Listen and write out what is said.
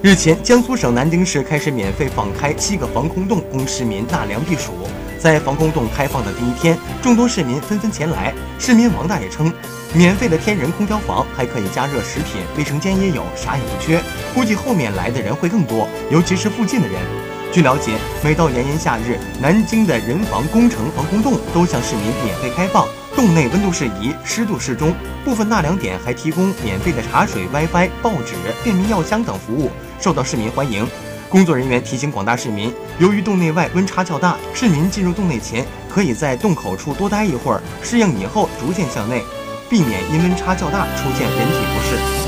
日前，江苏省南京市开始免费放开七个防空洞，供市民纳凉避暑。在防空洞开放的第一天，众多市民纷纷前来。市民王大爷称，免费的天人空调房还可以加热食品，卫生间也有，啥也不缺。估计后面来的人会更多，尤其是附近的人。据了解，每到炎炎夏日，南京的人防工程防空洞都向市民免费开放。洞内温度适宜，湿度适中，部分纳凉点还提供免费的茶水、WiFi、报纸、便民药箱等服务，受到市民欢迎。工作人员提醒广大市民，由于洞内外温差较大，市民进入洞内前可以在洞口处多待一会儿，适应以后逐渐向内，避免因温差较大出现人体不适。